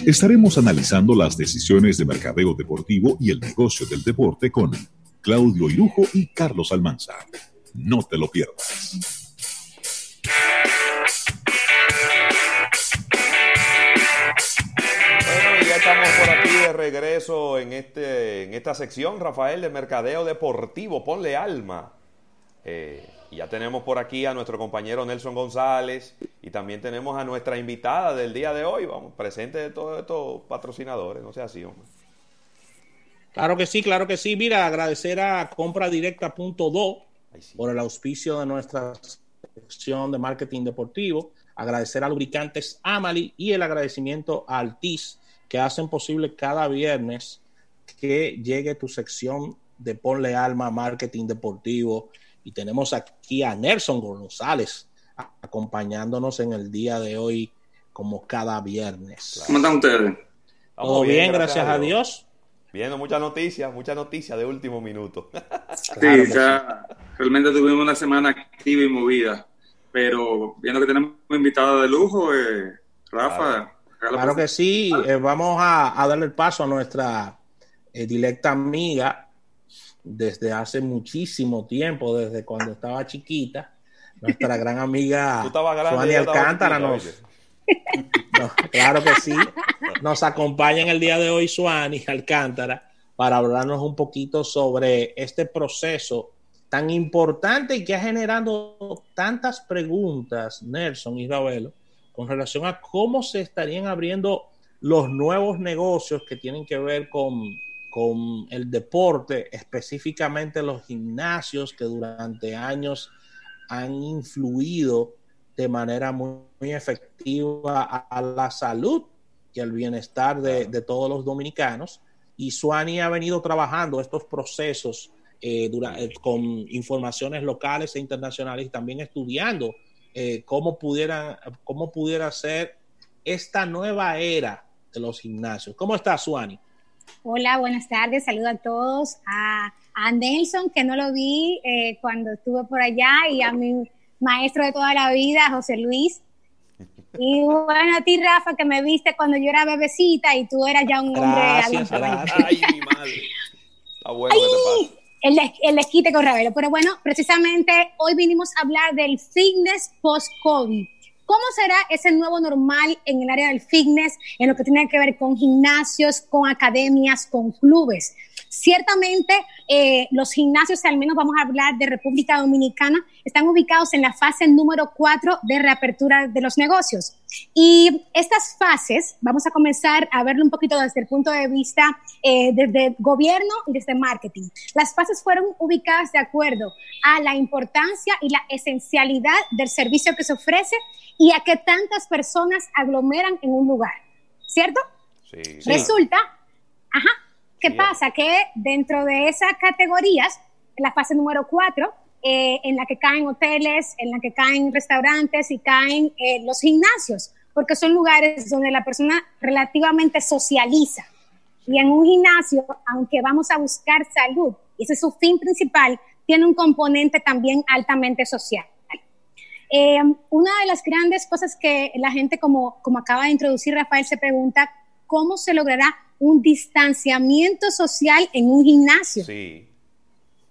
estaremos analizando las decisiones de mercadeo deportivo y el negocio del deporte con Claudio Irujo y Carlos Almanza. No te lo pierdas. Bueno, ya estamos por aquí de regreso en, este, en esta sección, Rafael, de Mercadeo Deportivo. Ponle alma. Eh, y ya tenemos por aquí a nuestro compañero Nelson González y también tenemos a nuestra invitada del día de hoy, vamos, presente de todos estos patrocinadores, no sea así, hombre. Claro que sí, claro que sí. Mira, agradecer a compradirecta.do por el auspicio de nuestra sección de marketing deportivo. Agradecer a Lubricantes Amali y el agradecimiento a Altis que hacen posible cada viernes que llegue tu sección de Ponle Alma Marketing Deportivo y tenemos aquí a Nelson González acompañándonos en el día de hoy como cada viernes. ¿Cómo están ustedes? Todo bien, gracias, a Dios. Viendo muchas noticias, muchas noticias de último minuto. sí, ya realmente tuvimos una semana activa y movida, pero viendo que tenemos invitada de lujo, eh, Rafa. Claro, que sí, eh, vamos a, darle el paso a nuestra eh, directa amiga, desde hace muchísimo tiempo, desde cuando estaba chiquita, nuestra gran amiga Suani Alcántara nos, claro que sí, nos acompaña en el día de hoy Suani Alcántara para hablarnos un poquito sobre este proceso tan importante y que ha generado tantas preguntas, Nelson y Ravelo, con relación a cómo se estarían abriendo los nuevos negocios que tienen que ver con con el deporte, específicamente los gimnasios que durante años han influido de manera muy, efectiva a, la salud y al bienestar de, todos los dominicanos. Y Suani ha venido trabajando estos procesos eh, eh, con informaciones locales e internacionales y también estudiando eh, cómo, pudieran, cómo pudiera ser esta nueva era de los gimnasios. ¿Cómo está Suani? Hola, buenas tardes. Saludo a todos. A, Nelson, que no lo vi eh, cuando estuve por allá, y a mi maestro de toda la vida, José Luis. Y bueno, a ti, Rafa, que me viste cuando yo era bebecita y tú eras ya un hombre. Ay, mi madre. Está bueno El, el esquite con Ravelo. Pero bueno, precisamente hoy vinimos a hablar del fitness post-COVID. ¿Cómo será ese nuevo normal en el área del fitness, en lo que tiene que ver con gimnasios, con academias, con clubes? Ciertamente, eh, los gimnasios, al menos vamos a hablar de República Dominicana, están ubicados en la fase número 4 de reapertura de los negocios. Y estas fases, vamos a comenzar a verlo un poquito desde el punto de vista eh, desde gobierno y desde marketing. Las fases fueron ubicadas de acuerdo a la importancia y la esencialidad del servicio que se ofrece y a que tantas personas aglomeran en un lugar, ¿cierto? Sí. Resulta, ajá, ¿Qué pasa? Que dentro de esas categorías, la fase número cuatro, eh, en la que caen hoteles, en la que caen restaurantes y caen eh, los gimnasios, porque son lugares donde la persona relativamente socializa. Y en un gimnasio, aunque vamos a buscar salud, y ese es su fin principal, tiene un componente también altamente social. Eh, una de las grandes cosas que la gente, como, como acaba de introducir Rafael, se pregunta, ¿cómo se logrará un distanciamiento social en un gimnasio. Sí.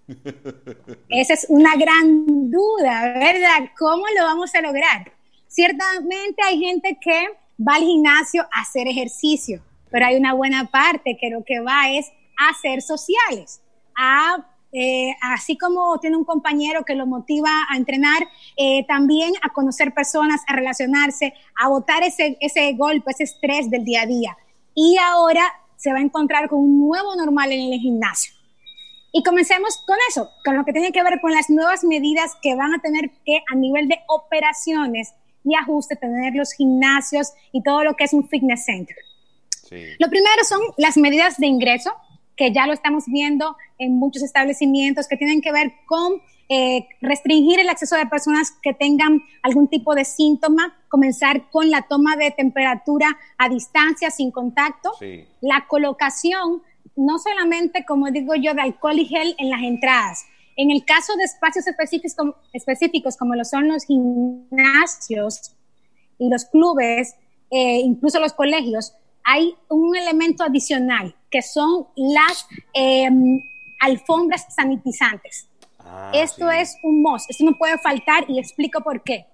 Esa es una gran duda, ¿verdad? ¿Cómo lo vamos a lograr? Ciertamente hay gente que va al gimnasio a hacer ejercicio, pero hay una buena parte que lo que va es a ser sociales, a eh, así como tiene un compañero que lo motiva a entrenar, eh, también a conocer personas, a relacionarse, a botar ese, ese golpe, ese estrés del día a día. Y ahora se va a encontrar con un nuevo normal en el gimnasio. Y comencemos con eso, con lo que tiene que ver con las nuevas medidas que van a tener que a nivel de operaciones y ajuste tener los gimnasios y todo lo que es un fitness center. Lo primero son las medidas de ingreso, que ya lo estamos viendo en muchos establecimientos que tienen que ver con eh, restringir el acceso de personas que tengan algún tipo de síntoma, comenzar con la toma de temperatura a distancia, sin contacto, la colocación, no solamente, como digo yo, de alcohol y gel en las entradas. En el caso de espacios específicos como, específicos como lo son los gimnasios y los clubes, eh, incluso los colegios, hay un elemento adicional que son las em, alfombras sanitizantes. Ah, esto es un must, esto no puede faltar y explico por qué.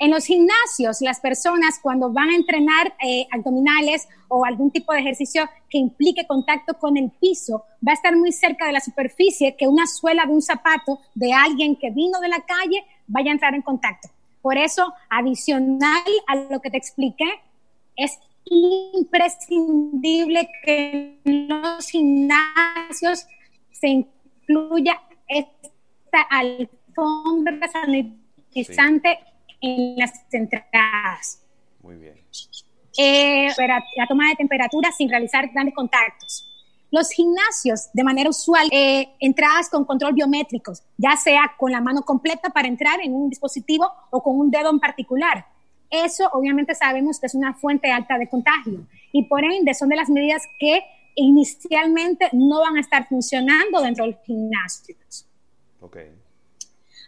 En los gimnasios, las personas cuando van a entrenar eh, abdominales o algún tipo de ejercicio que implique contacto con el piso, va a estar muy cerca de la superficie que una suela de un zapato de alguien que vino de la calle vaya a entrar en contacto. Por eso, adicional a lo que te expliqué, es imprescindible que en los gimnasios se incluya esta alfombra sanitizante en las entradas. Muy bien. Eh, la toma de temperatura sin realizar grandes contactos. Los gimnasios, de manera usual, eh, entradas con control biométrico, ya sea con la mano completa para entrar en un dispositivo o con un dedo en particular. Eso obviamente sabemos que es una fuente alta de contagio y por ende son de las medidas que inicialmente no van a estar funcionando dentro de los gimnasios. Okay.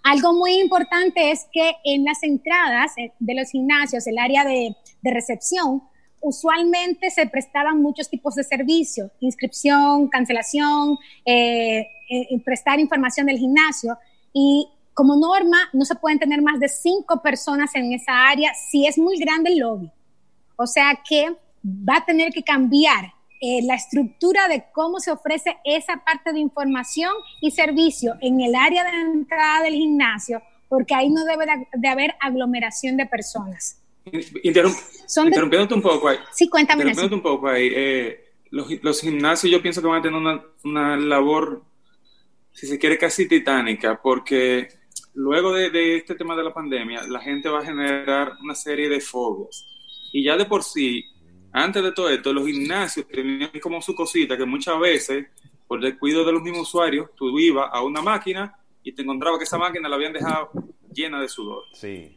Algo muy importante es que en las entradas eh, de los gimnasios, el área de, recepción, usualmente se prestaban muchos tipos de servicios, inscripción, cancelación, eh, eh, prestar información del gimnasio y como norma no se pueden tener más de cinco personas en esa área si es muy grande el lobby. O sea que va a tener que cambiar eh, la estructura de cómo se ofrece esa parte de información y servicio en el área de entrada del gimnasio, porque ahí no debe de, haber aglomeración de personas. interrumpiéndote un poco ahí. Sí, cuéntame. Interrumpiéndote un poco ahí. Eh, los, gimnasios yo pienso que van a tener una, una, labor, si se quiere, casi titánica, porque luego de, de este tema de la pandemia, la gente va a generar una serie de fobias. Y ya de por sí, antes de todo esto, los gimnasios tenían como su cosita que muchas veces, por descuido de los mismos usuarios, tú ibas a una máquina y te encontrabas que esa máquina la habían dejado llena de sudor. Sí.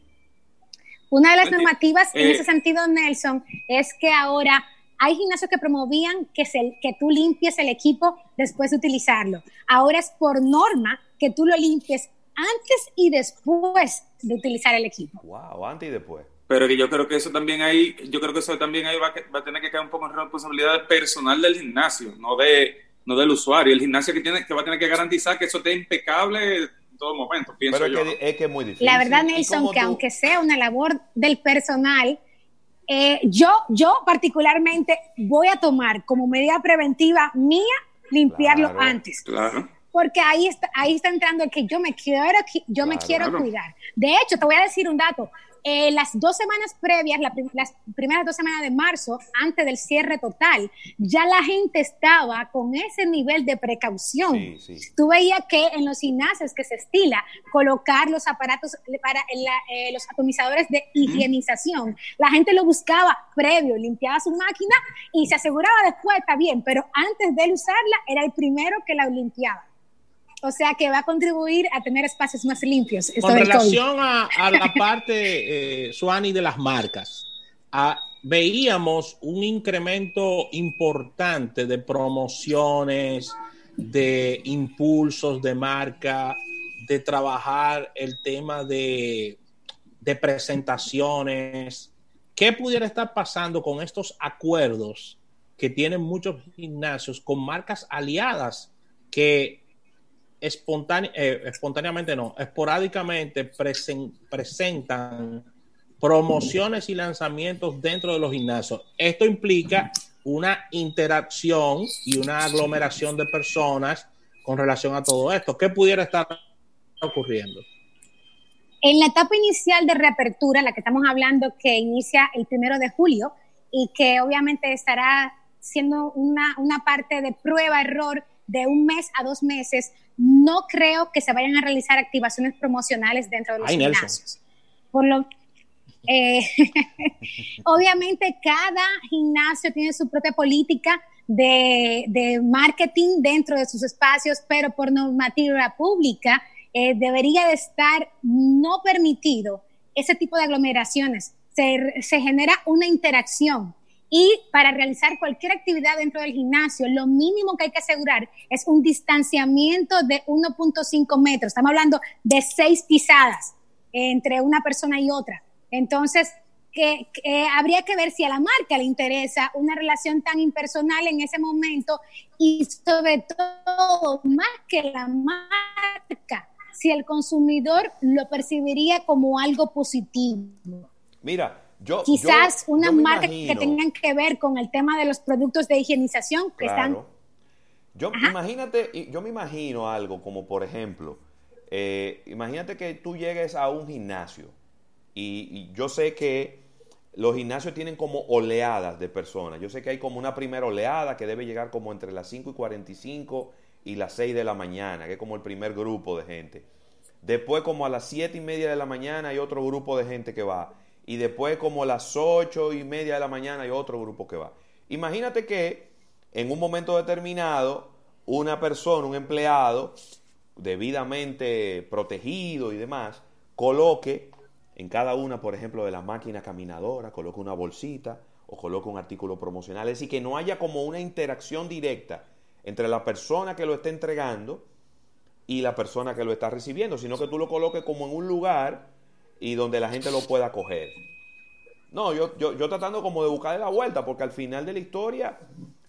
Una de las normativas en ese eh, sentido, Nelson, es que ahora hay gimnasios que promovían que, se, que tú limpies el equipo después de utilizarlo. Ahora es por norma que tú lo limpies antes y después de utilizar el equipo. Wow, antes y después pero que yo creo que eso también hay, yo creo que eso también ahí va, a tener que caer un poco en responsabilidad personal del gimnasio, no de no del usuario. El gimnasio que tiene que va a tener que garantizar que eso esté impecable en todo momento, pienso Pero yo. Que, es que es muy difícil. La verdad, Nelson, que aunque sea una labor del personal, eh, yo, yo particularmente voy a tomar como medida preventiva mía limpiarlo antes. Claro. Porque ahí está, ahí está entrando el que yo me quiero, yo me quiero cuidar. De hecho, te voy a decir un dato. Eh, las dos semanas previas, las primeras dos semanas de marzo, antes del cierre total, ya la gente estaba con ese nivel de precaución. Tú veías que en los gimnasios que se estila colocar los aparatos para eh, los atomizadores de higienización, la gente lo buscaba previo, limpiaba su máquina y se aseguraba después, está bien, pero antes de usarla era el primero que la limpiaba. O sea que va a contribuir a tener espacios más limpios. Con relación a, la parte, eh, Suani, de las marcas, veíamos un incremento importante de promociones, de impulsos de marca, de trabajar el tema de, de presentaciones. ¿Qué pudiera estar pasando con estos acuerdos que tienen muchos gimnasios con marcas aliadas que eh, espontáneamente no, esporádicamente presentan promociones y lanzamientos dentro de los gimnasios. Esto implica una interacción y una aglomeración de personas con relación a todo esto. ¿Qué pudiera estar ocurriendo? En la etapa inicial de reapertura, la que estamos hablando, que inicia el primero de julio y que obviamente estará siendo una, una parte de prueba-error de un mes a dos meses, no creo que se vayan a realizar activaciones promocionales dentro de los gimnasios. Por lo, eh, obviamente cada gimnasio tiene su propia política de, marketing dentro de sus espacios, pero por normativa pública eh, debería de estar no permitido ese tipo de aglomeraciones. Se, se genera una interacción y para realizar cualquier actividad dentro del gimnasio, lo mínimo que hay que asegurar es un distanciamiento de 1.5 metros. Estamos hablando de seis pisadas entre una persona y otra. Entonces, que, habría que ver si a la marca le interesa una relación tan impersonal en ese momento y sobre todo, más que la marca, si el consumidor lo percibiría como algo positivo. Mira, yo... Quizás una marca que tengan que ver con el tema de los productos de higienización que están... Yo, imagínate, yo me imagino algo como, por ejemplo, eh, imagínate que tú llegues a un gimnasio y yo sé que los gimnasios tienen como oleadas de personas. Yo sé que hay como una primera oleada que debe llegar como entre las 5 y 45 y las 6 de la mañana, que es como el primer grupo de gente. Después como a las 7 y media de la mañana hay otro grupo de gente que va. Y después como las 8 y media de la mañana hay otro grupo que va. Imagínate que en un momento determinado una persona, un empleado, debidamente protegido y demás, coloque en cada una, por ejemplo, de las máquinas caminadoras, coloca una bolsita o coloca un artículo promocional. Es decir, que no haya como una interacción directa entre la persona que lo está entregando y la persona que lo está recibiendo, sino que tú lo coloques como en un lugar y donde la gente lo pueda coger. No, yo, yo, yo tratando como de buscarle la vuelta, porque al final de la historia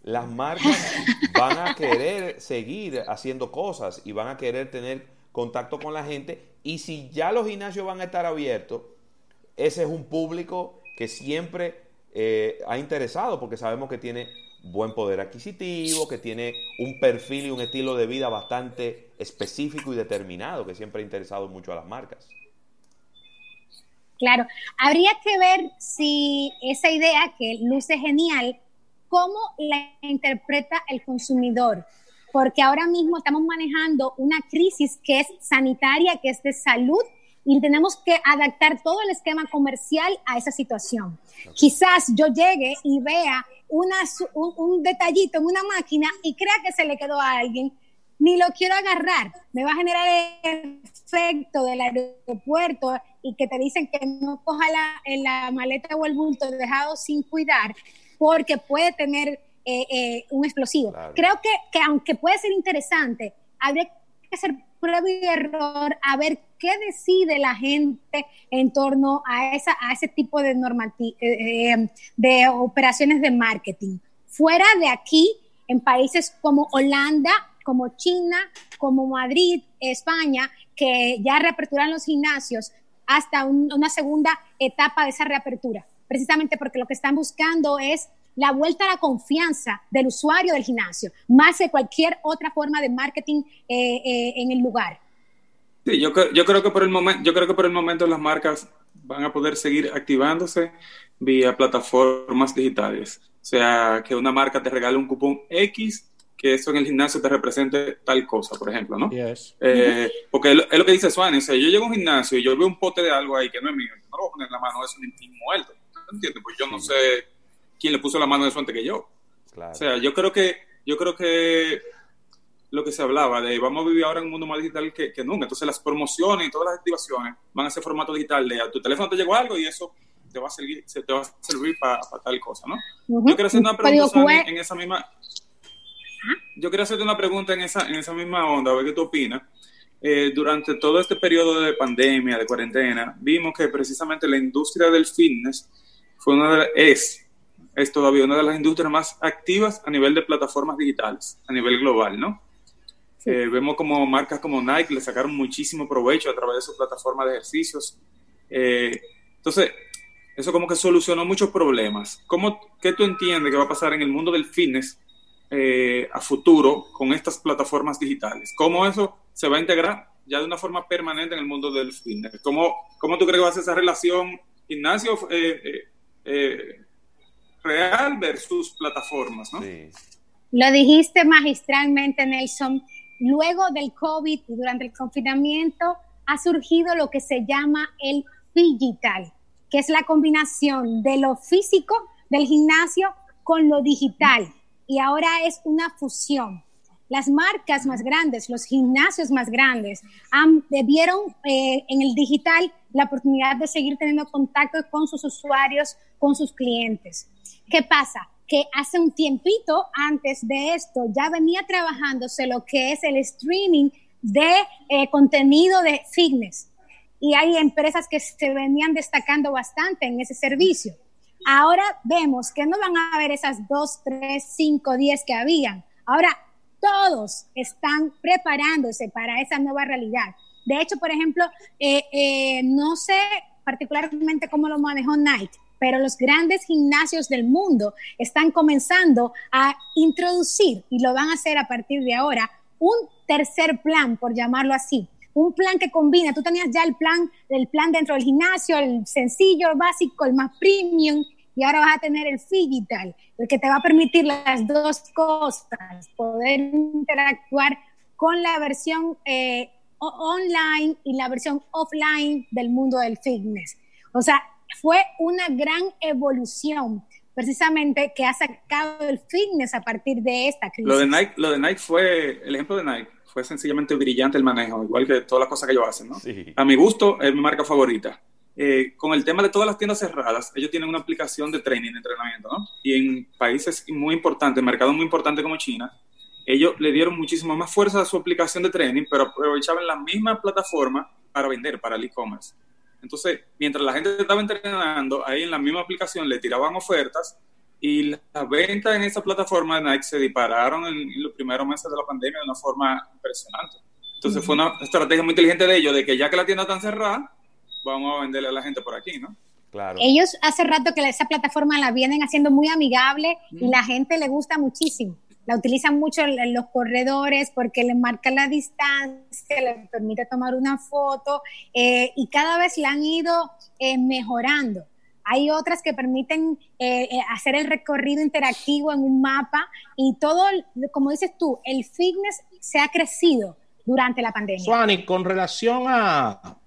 las marcas van a querer seguir haciendo cosas y van a querer tener contacto con la gente y si ya los gimnasios van a estar abiertos, ese es un público que siempre eh, ha interesado porque sabemos que tiene buen poder adquisitivo, que tiene un perfil y un estilo de vida bastante específico y determinado, que siempre ha interesado mucho a las marcas. Claro, habría que ver si esa idea que luce genial, cómo la interpreta el consumidor porque ahora mismo estamos manejando una crisis que es sanitaria, que es de salud, y tenemos que adaptar todo el esquema comercial a esa situación. Quizás yo llegue y vea una, un, detallito en una máquina y crea que se le quedó a alguien, ni lo quiero agarrar. Me va a generar del aeropuerto y que te dicen que no coja la, la maleta o el bulto dejado sin cuidar, porque puede tener eh, eh, un explosivo. Creo que, que, aunque puede ser interesante, habría que hacer prueba y error a ver qué decide la gente en torno a, esa, a ese tipo de, eh, de operaciones de marketing. Fuera de aquí, en países como Holanda, como China, como Madrid, España, que ya reaperturan los gimnasios hasta una segunda etapa de esa reapertura, precisamente porque lo que están buscando es la vuelta a la confianza del usuario del gimnasio, más que cualquier otra forma de marketing eh, eh, en el lugar. Sí, yo, yo, creo que por el momento, yo creo que por el momento las marcas van a poder seguir activándose vía plataformas digitales. O sea, que una marca te regale un cupón X, que eso en el gimnasio te represente tal cosa, por ejemplo, ¿no? Eh, porque es lo, que dice Swan, o sea, yo llego a un gimnasio y yo veo un pote de algo ahí que no es mío, no lo voy a poner en la mano, es un muerto. ¿Entiendes? Pues yo no sé quién le puso la mano de su antes que yo. O sea, yo creo que, yo creo que lo que se hablaba de vamos a vivir ahora en un mundo más digital que, nunca. Entonces las promociones y todas las activaciones van a ser formato digital de a tu teléfono te llegó algo y eso te va a servir, se te va a servir para tal cosa, ¿no? Yo quiero hacer una pregunta en, esa misma... Yo quiero hacerte una pregunta en esa, en esa misma onda, a ver qué tú opinas. Eh, durante todo este periodo de pandemia, de cuarentena, vimos que precisamente la industria del fitness fue una de, es es todavía una de las industrias más activas a nivel de plataformas digitales, a nivel global, ¿no? Eh, vemos como marcas como Nike le sacaron muchísimo provecho a través de su plataforma de ejercicios. Eh, entonces, eso como que solucionó muchos problemas. ¿Cómo, ¿Qué tú entiendes que va a pasar en el mundo del fitness eh, a futuro con estas plataformas digitales? ¿Cómo eso se va a integrar ya de una forma permanente en el mundo del fitness? ¿Cómo, cómo tú crees que va a ser esa relación gimnasio real versus plataformas, ¿no? Sí. Lo dijiste magistralmente, Nelson. Luego del COVID y durante el confinamiento ha surgido lo que se llama el digital, que es la combinación de lo físico del gimnasio con lo digital. Y ahora es una fusión. Las marcas más grandes, los gimnasios más grandes, han, vieron eh, en el digital la oportunidad de seguir teniendo contacto con sus usuarios, con sus clientes. ¿Qué pasa? Que hace un tiempito antes de esto ya venía trabajándose lo que es el streaming de eh, contenido de fitness. y hay empresas que se venían destacando bastante en ese servicio. Ahora vemos que no van a haber esas dos, tres, cinco, diez que habían. Ahora todos están preparándose para esa nueva realidad. De hecho, por ejemplo, eh, eh, no sé particularmente cómo lo manejó Nike, pero los grandes gimnasios del mundo están comenzando a introducir, y lo van a hacer a partir de ahora, un tercer plan, por llamarlo así. Un plan que combina, tú tenías ya el plan, el plan dentro del gimnasio, el sencillo, el básico, el más premium, y ahora vas a tener el digital, el que te va a permitir las dos cosas, poder interactuar con la versión eh, online y la versión offline del mundo del fitness. O sea, fue una gran evolución precisamente que ha sacado el fitness a partir de esta crisis. Lo de Nike, lo de Nike fue, el ejemplo de Nike fue sencillamente brillante el manejo, igual que todas las cosas que ellos hacen, ¿no? A mi gusto es mi marca favorita. Eh, con el tema de todas las tiendas cerradas, ellos tienen una aplicación de training, de entrenamiento, ¿no? Y en países muy importantes, mercados muy importantes como China, ellos le dieron muchísimo más fuerza a su aplicación de training, pero aprovechaban la misma plataforma para vender, para el e-commerce. Entonces, mientras la gente estaba entrenando, ahí en la misma aplicación le tiraban ofertas y las ventas en esa plataforma de Nike se dispararon en, los primeros meses de la pandemia de una forma impresionante. Entonces, fue una estrategia muy inteligente de ellos, de que ya que la tienda está cerrada, vamos a venderle a la gente por aquí, ¿no? Claro. Ellos hace rato que esa plataforma la vienen haciendo muy amigable y la gente le gusta muchísimo la utilizan mucho en los corredores porque le marca la distancia, le permite tomar una foto eh, y cada vez la han ido eh, mejorando. Hay otras que permiten eh, hacer el recorrido interactivo en un mapa y todo, como dices tú, el fitness se ha crecido durante la pandemia. Suani, con relación a,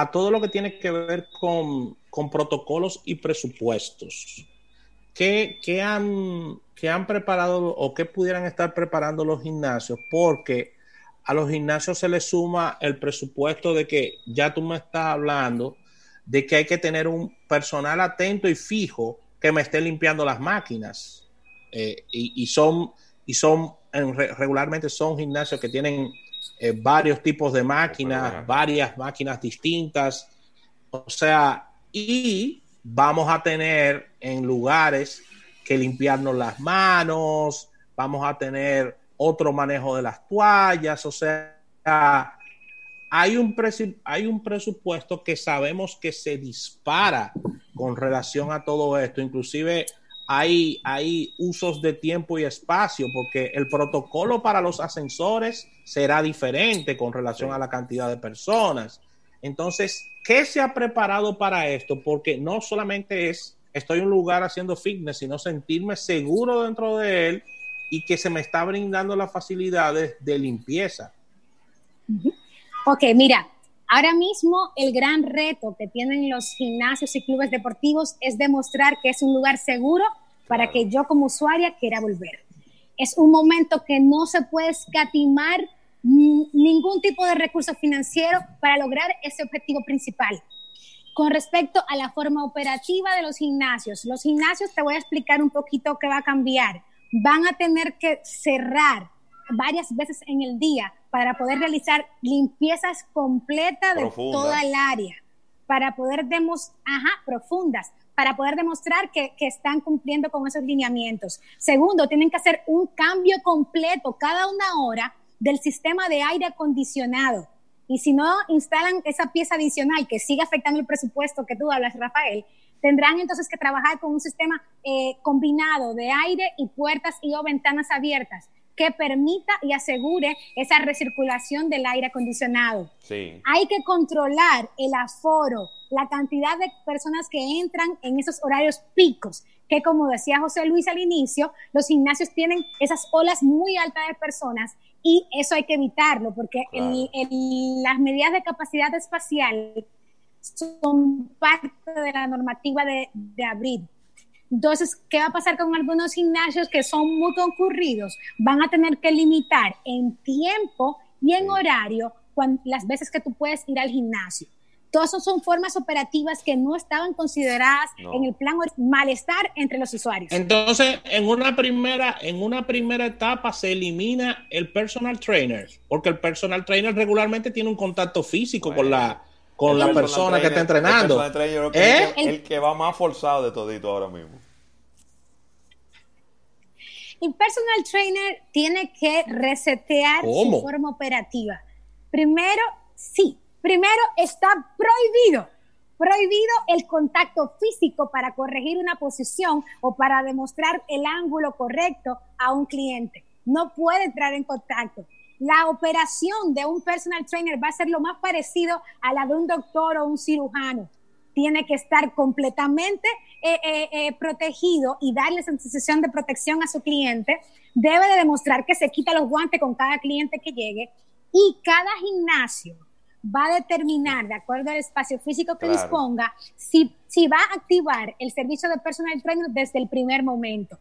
a todo lo que tiene que ver con, con protocolos y presupuestos, ¿qué, qué han han preparado o que pudieran estar preparando los gimnasios, porque a los gimnasios se les suma el presupuesto de que ya tú me estás hablando de que hay que tener un personal atento y fijo que me esté limpiando las máquinas. Eh, y, son, y son regularmente son gimnasios que tienen eh, varios tipos de máquinas, varias máquinas distintas. O sea, y vamos a tener en lugares que limpiarnos las manos, vamos a tener otro manejo de las toallas, o sea, hay un, hay un presupuesto que sabemos que se dispara con relación a todo esto, inclusive hay, hay usos de tiempo y espacio, porque el protocolo para los ascensores será diferente con relación a la cantidad de personas. Entonces, ¿qué se ha preparado para esto? Porque no solamente es estoy en un lugar haciendo fitness, sino sentirme seguro dentro de él y que se me está brindando las facilidades de limpieza. Ok, mira, ahora mismo el gran reto que tienen los gimnasios y clubes deportivos es demostrar que es un lugar seguro para que yo como usuaria quiera volver. Es un momento que no se puede escatimar ningún tipo de recurso financiero para lograr ese objetivo principal. Con respecto a la forma operativa de los gimnasios, los gimnasios te voy a explicar un poquito qué va a cambiar. Van a tener que cerrar varias veces en el día para poder realizar limpiezas completas de toda el área, para poder demostrar, ajá, profundas, para poder demostrar que, que, están cumpliendo con esos lineamientos. Segundo, tienen que hacer un cambio completo cada una hora del sistema de aire acondicionado y si no instalan esa pieza adicional que sigue afectando el presupuesto que tú hablas, Rafael, tendrán entonces que trabajar con un sistema eh, combinado de aire y puertas y o ventanas abiertas que permita y asegure esa recirculación del aire acondicionado. Sí. Hay que controlar el aforo, la cantidad de personas que entran en esos horarios picos, que como decía José Luis al inicio, los gimnasios tienen esas olas muy altas de personas y eso hay que evitarlo porque las medidas de capacidad espacial son parte de la normativa de, de abril. Entonces, ¿qué va a pasar con algunos gimnasios que son muy concurridos? Van a tener que limitar en tiempo y en horario las veces que tú puedes ir al gimnasio. Todas son formas operativas que no estaban consideradas en el plan malestar entre los usuarios. Entonces, en una primera, en una primera etapa se elimina el personal trainer, porque el personal trainer regularmente tiene un contacto físico con la con la persona que está entrenando. El, trainer, ¿Eh? el, que va más forzado de todito ahora mismo. El personal trainer tiene que resetear su forma operativa. Primero, sí, primero está prohibido, prohibido el contacto físico para corregir una posición o para demostrar el ángulo correcto a un cliente. No puede entrar en contacto. La operación de un personal trainer va a ser lo más parecido a la de un doctor o un cirujano tiene que estar completamente eh, eh, eh, protegido y darle sensación de protección a su cliente. Debe de demostrar que se quita los guantes con cada cliente que llegue y cada gimnasio va a determinar, de acuerdo al espacio físico que disponga, si, si va a activar el servicio de personal trainer desde el primer momento.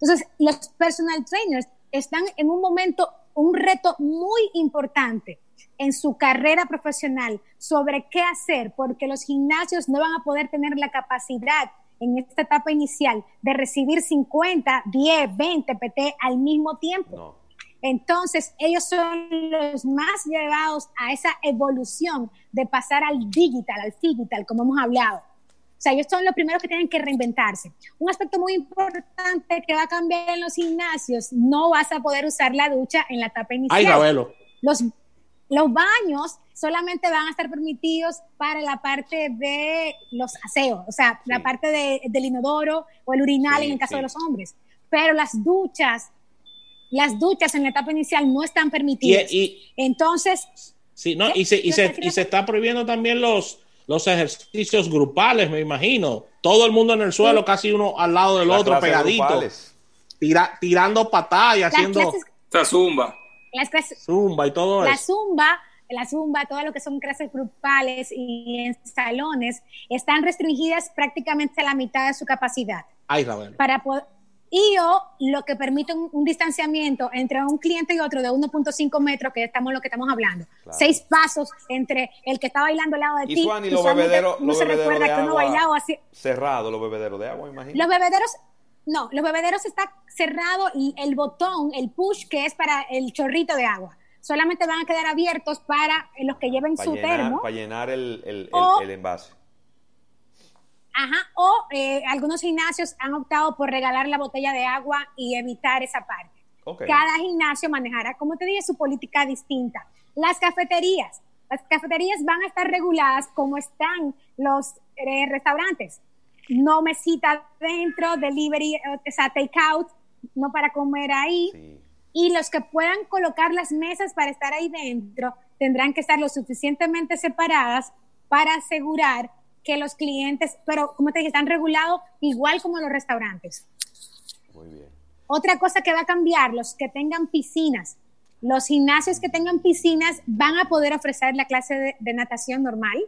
Entonces, los personal trainers están en un momento, un reto muy importante en su carrera profesional sobre qué hacer, porque los gimnasios no van a poder tener la capacidad en esta etapa inicial de recibir 50, 10, 20 PT al mismo tiempo. Entonces, ellos son los más llevados a esa evolución de pasar al digital, al digital, como hemos hablado. O sea, ellos son los primeros que tienen que reinventarse. Un aspecto muy importante que va a cambiar en los gimnasios, no vas a poder usar la ducha en la etapa inicial. Ay, Gabelo. Los los baños solamente van a estar permitidos para la parte de los aseos, o sea, la parte del inodoro o el urinal en el caso de los hombres. Pero las duchas, las duchas en la etapa inicial no están permitidas. Y, Entonces... Sí, no, y se, y, se, y se está prohibiendo también los, los ejercicios grupales, me imagino. Todo el mundo en el suelo, casi uno al lado del otro, pegadito. tirando patadas y haciendo... Esta zumba las clases, zumba y todo la zumba, la zumba, todo lo que son clases grupales y en salones, están restringidas prácticamente a la mitad de su capacidad. Ay, Raúl. Para y o lo que permite un, distanciamiento entre un cliente y otro de 1.5 metros, que estamos lo que estamos hablando. Seis pasos entre el que está bailando al lado de y ti. y los bebederos, los bebederos de agua así. Cerrado, los bebederos de agua, imagino. Los bebederos no, los bebederos está cerrado y el botón, el push, que es para el chorrito de agua. Solamente van a quedar abiertos para los que lleven su termo. Para llenar el, el, el, envase. Ajá, o eh, algunos gimnasios han optado por regalar la botella de agua y evitar esa parte. Cada gimnasio manejará, como te dije, su política distinta. Las cafeterías. Las cafeterías van a estar reguladas como están los eh, restaurantes no mesita dentro, delivery, o sea, take out, no para comer ahí. Y los que puedan colocar las mesas para estar ahí dentro tendrán que estar lo suficientemente separadas para asegurar que los clientes, pero como te dije, están regulados igual como los restaurantes. Muy bien. Otra cosa que va a cambiar, los que tengan piscinas. Los gimnasios que tengan piscinas van a poder ofrecer la clase de natación normal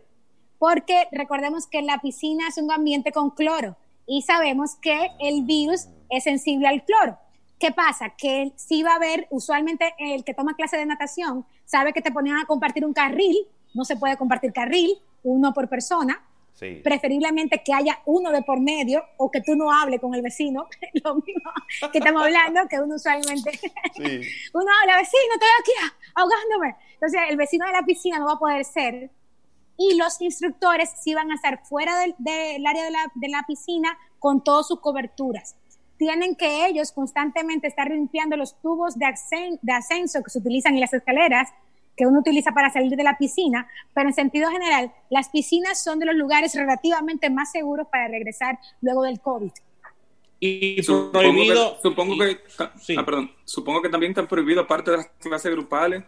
porque recordemos que la piscina es un ambiente con cloro y sabemos que el virus es sensible al cloro. ¿Qué pasa? Que si va a haber, usualmente el que toma clase de natación sabe que te ponían a compartir un carril, no se puede compartir carril, uno por persona, preferiblemente que haya uno de por medio o que tú no hables con el vecino, lo mismo que estamos hablando, que uno usualmente, uno habla, vecino, estoy aquí ahogándome. Entonces el vecino de la piscina no va a poder ser y los instructores sí van a estar fuera del, área de la, de la, piscina con todas sus coberturas. Tienen que ellos constantemente estar limpiando los tubos de, de ascenso que se utilizan en las escaleras que uno utiliza para salir de la piscina, pero en sentido general, las piscinas son de los lugares relativamente más seguros para regresar luego del COVID. Y prohibido. Supongo que, ah, perdón, supongo que también están prohibido aparte de las clases grupales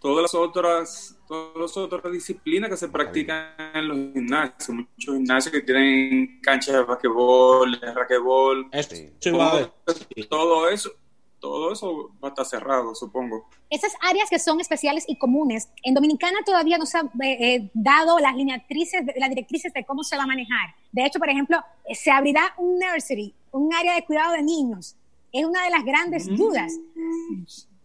todas las otras, todas las otras disciplinas que se practican en los gimnasios. Muchos gimnasios que tienen canchas de basquetbol, de raquetbol. todo, eso, todo eso va a estar cerrado, supongo. Esas áreas que son especiales y comunes, en Dominicana todavía no se han eh, eh, dado las lineatrices, las directrices de cómo se va a manejar. De hecho, por ejemplo, se abrirá un nursery, un área de cuidado de niños. Es una de las grandes mm. dudas.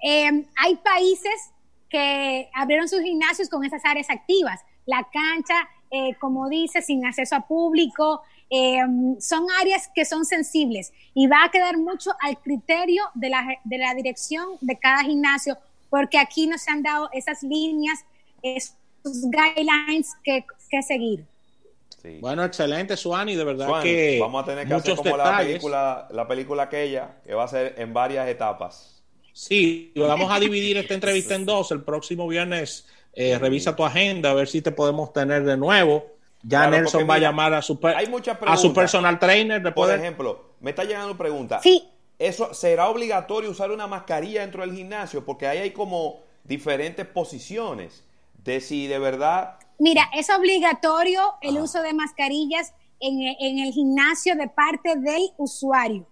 Eh, hay países que abrieron sus gimnasios con esas áreas activas. La cancha, eh, como dice, sin acceso a público, eh, son áreas que son sensibles y va a quedar mucho al criterio de la, de la dirección de cada gimnasio, porque aquí no se han dado esas líneas, esos guidelines que que seguir. Bueno, excelente, Suani, de verdad que vamos a tener que hacer como la película, la película aquella, que va a ser en varias etapas. Sí, vamos a dividir esta entrevista en dos. El próximo viernes eh, revisa tu agenda a ver si te podemos tener de nuevo. Ya Nelson va a llamar a su, a su personal trainer. De Por ejemplo, me está llegando pregunta. Sí. ¿Eso será obligatorio usar una mascarilla dentro del gimnasio? Porque ahí hay como diferentes posiciones de si de verdad Mira, es obligatorio el uso de mascarillas en, el gimnasio de parte del usuario.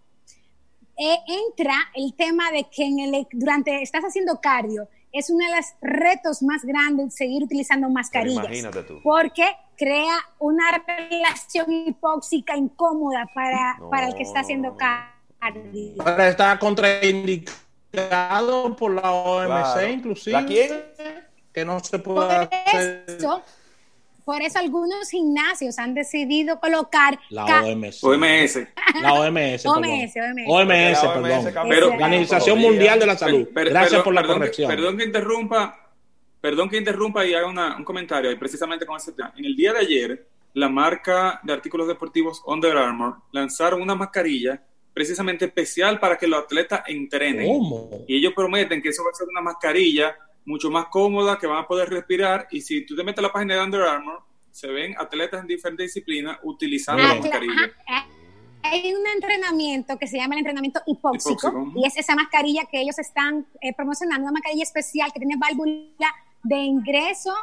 Eh, entra el tema de que en el, durante estás haciendo cardio, es uno de los retos más grandes seguir utilizando mascarillas. imagínate tú. Porque crea una relación hipóxica incómoda para, para el que está haciendo cardio. Ahora está contraindicado por la OMC, inclusive. ¿La quién? Que no se puede hacer. Por eso algunos gimnasios han decidido colocar la OMS. OMS. La OMS. OMS, OMS, perdón. Organización Mundial de la Salud. Gracias por la corrección. perdón que interrumpa, perdón que interrumpa y haga un comentario precisamente con ese tema. En el día de ayer, la marca de artículos deportivos Under Armour lanzaron una mascarilla precisamente especial para que los atletas entrenen. ¿Cómo? Y ellos prometen que eso va a ser una mascarilla mucho más cómoda, que van a poder respirar. Y si tú te metes a la página de Under Armour, se ven atletas en diferentes disciplinas utilizando la mascarilla. Hay un entrenamiento que se llama el entrenamiento hipóxico, y es esa mascarilla que ellos están eh, promocionando, una mascarilla especial que tiene válvula de ingreso.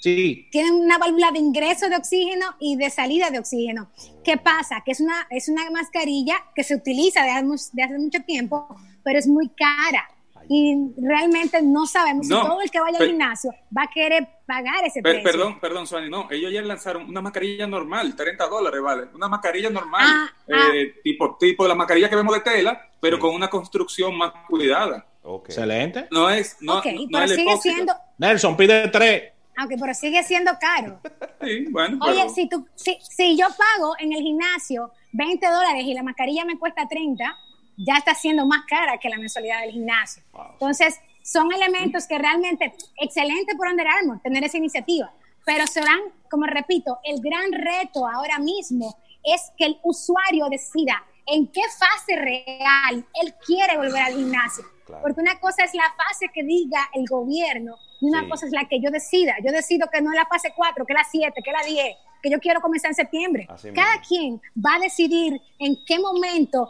Sí. Tiene una válvula de ingreso de oxígeno y de salida de oxígeno. ¿Qué pasa? Que es una, es una mascarilla que se utiliza de de hace mucho tiempo, pero es muy cara y realmente no sabemos si todo el que vaya al gimnasio va a querer pagar ese precio. Perdón, perdón, Suani, no, ellos ya lanzaron una mascarilla normal, 30 dólares, vale, una mascarilla normal, ah, eh, ah. tipo, tipo de la mascarilla que vemos de tela, pero con una construcción más cuidada. Excelente. No es, no, pero sigue siendo... Nelson, pide tres. Aunque pero sigue siendo caro. sí, bueno. Oye, si, tú, si, si yo pago en el gimnasio 20 dólares y la mascarilla me cuesta 30, ya está siendo más cara que la mensualidad del gimnasio. Entonces, son elementos que realmente, excelente por Under Armour tener esa iniciativa, pero serán, como repito, el gran reto ahora mismo es que el usuario decida en qué fase real él quiere volver al gimnasio. Porque una cosa es la fase que diga el gobierno y una cosa es la que yo decida. Yo decido que no es la fase 4, que es la 7, que es la 10, que yo quiero comenzar en septiembre. Cada quien va a decidir en qué momento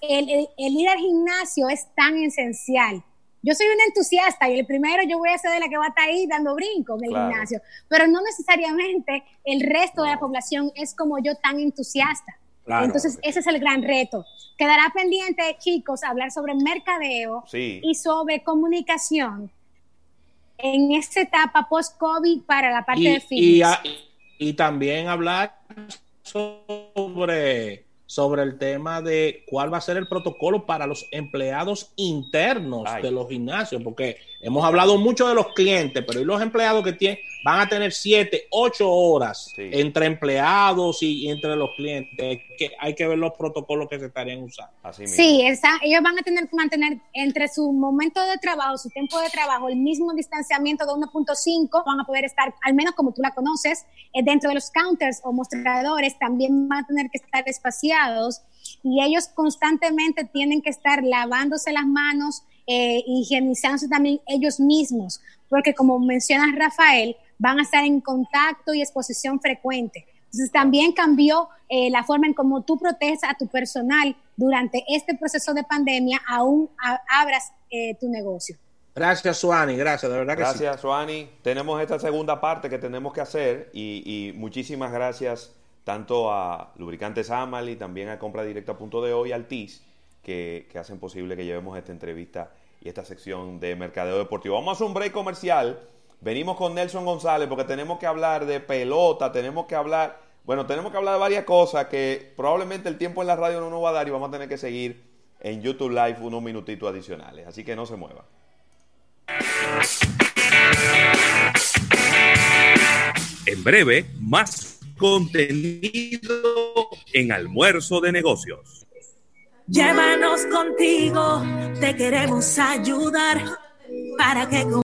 el, ir al gimnasio es tan esencial. Yo soy una entusiasta y el primero yo voy a ser de la que va a estar ahí dando brinco en el gimnasio, pero no necesariamente el resto de la población es como yo tan entusiasta. Entonces, ese es el gran reto. Quedará pendiente, chicos, hablar sobre mercadeo y sobre comunicación en esta etapa post-COVID para la parte de fitness. y también hablar sobre sobre el tema de cuál va a ser el protocolo para los empleados internos de los gimnasios, porque hemos hablado mucho de los clientes, pero ¿y los empleados que tienen, van a tener siete, ocho horas entre empleados y, entre los clientes? Que hay que ver los protocolos que se estarían usando. sí, ellos van a tener que mantener entre su momento de trabajo, su tiempo de trabajo, el mismo distanciamiento de 1.5, van a poder estar, al menos como tú la conoces, eh, dentro de los counters o mostradores, también van a tener que estar espaciados y ellos constantemente tienen que estar lavándose las manos, eh, higienizándose también ellos mismos, porque como menciona Rafael, van a estar en contacto y exposición frecuente. Entonces también cambió eh, la forma en cómo tú proteges a tu personal durante este proceso de pandemia, aún abras eh, tu negocio. Gracias, Suani, gracias, de verdad que gracias, sí. Suani. Tenemos esta segunda parte que tenemos que hacer y, y muchísimas gracias tanto a Lubricantes Amal y también a Compra Directa Punto de hoy, al TIS, que, hacen posible que llevemos esta entrevista y esta sección de Mercadeo Deportivo. Vamos a hacer un break comercial. Venimos con Nelson González porque tenemos que hablar de pelota, tenemos que hablar, bueno, tenemos que hablar de varias cosas que probablemente el tiempo en la radio no nos va a dar y vamos a tener que seguir en YouTube Live unos minutitos adicionales. Así que no se mueva. En breve, más contenido en almuerzo de negocios. Llévanos contigo, te queremos ayudar para que